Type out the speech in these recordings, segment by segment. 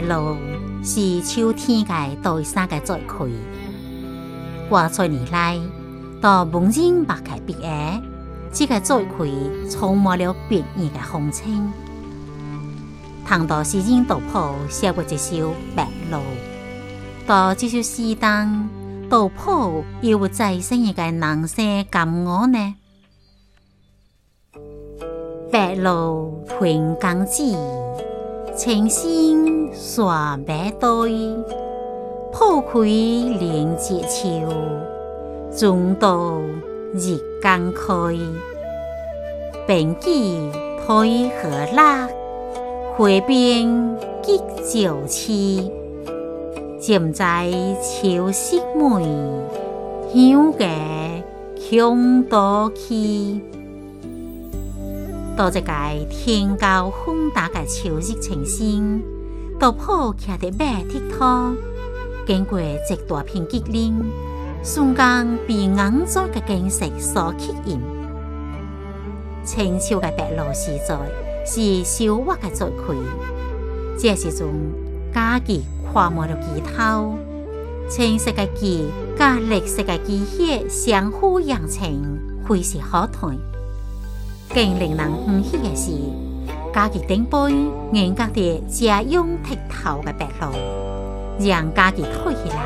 露是秋天嘅第三个节气，挂在年来到蒙人白开毕业，这个节气充满了别样的风情。唐代诗人杜甫写过一首《白露》，到这首诗当，杜甫又有再生一个男性感悟呢？白露春江子，青心山白堆。铺开连接秋，中道日刚开。并记推河拉，回边结酒气。渐在秋色美，香个香多去。到这个天高风大嘅秋日晴天，杜甫骑着马蹄头，经过一大片吉林，瞬间被眼中嘅景色所吸引。清秋嘅白露时在，是收获嘅节气。这时阵，家己跨满了枝头，青色嘅枝加绿色嘅枝叶相互映衬，非常好看。更令人欢喜的是，家己顶杯严格的家用剔头的白露，让家己睇起来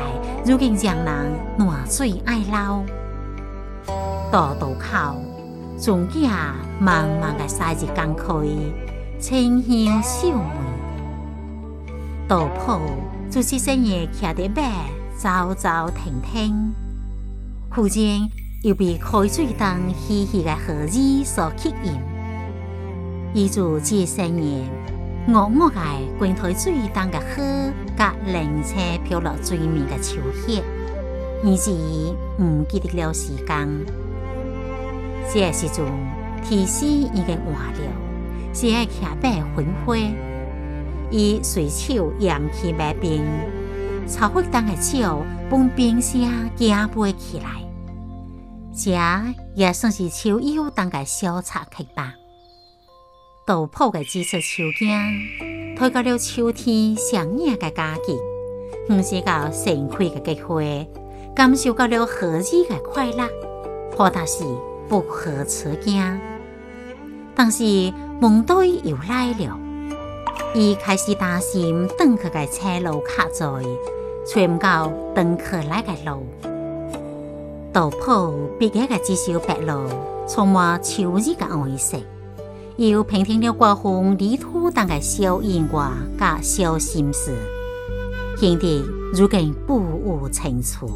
如今让人暖水爱流。大渡口，中间茫茫的夏日江开，清香秀美。杜甫就是深夜骑着马，走走停停，忽然。又被开水灯细细的荷叶所吸引，依住这些年，我我的观台水灯的河，甲灵车飘落水面的秋叶，以至唔记得了时间。这时阵，天色已经晚了，是爱骑马焚花，伊随手扬起马鞭，朝火灯的手帮冰声惊飞起来。这也算是秋幽当个小插曲吧。杜甫的这出秋景，推到了秋天想念的佳节，唔是到盛开的菊花，感受到了何日的快乐，或者是不合此景。但是梦队又来了，伊开始担心登去的车路卡载，找唔到登去来的路。杜甫笔下的这首白露，充满秋日的哀色，又平添了刮风泥土等的小意外甲小心思，显得如今不无清楚。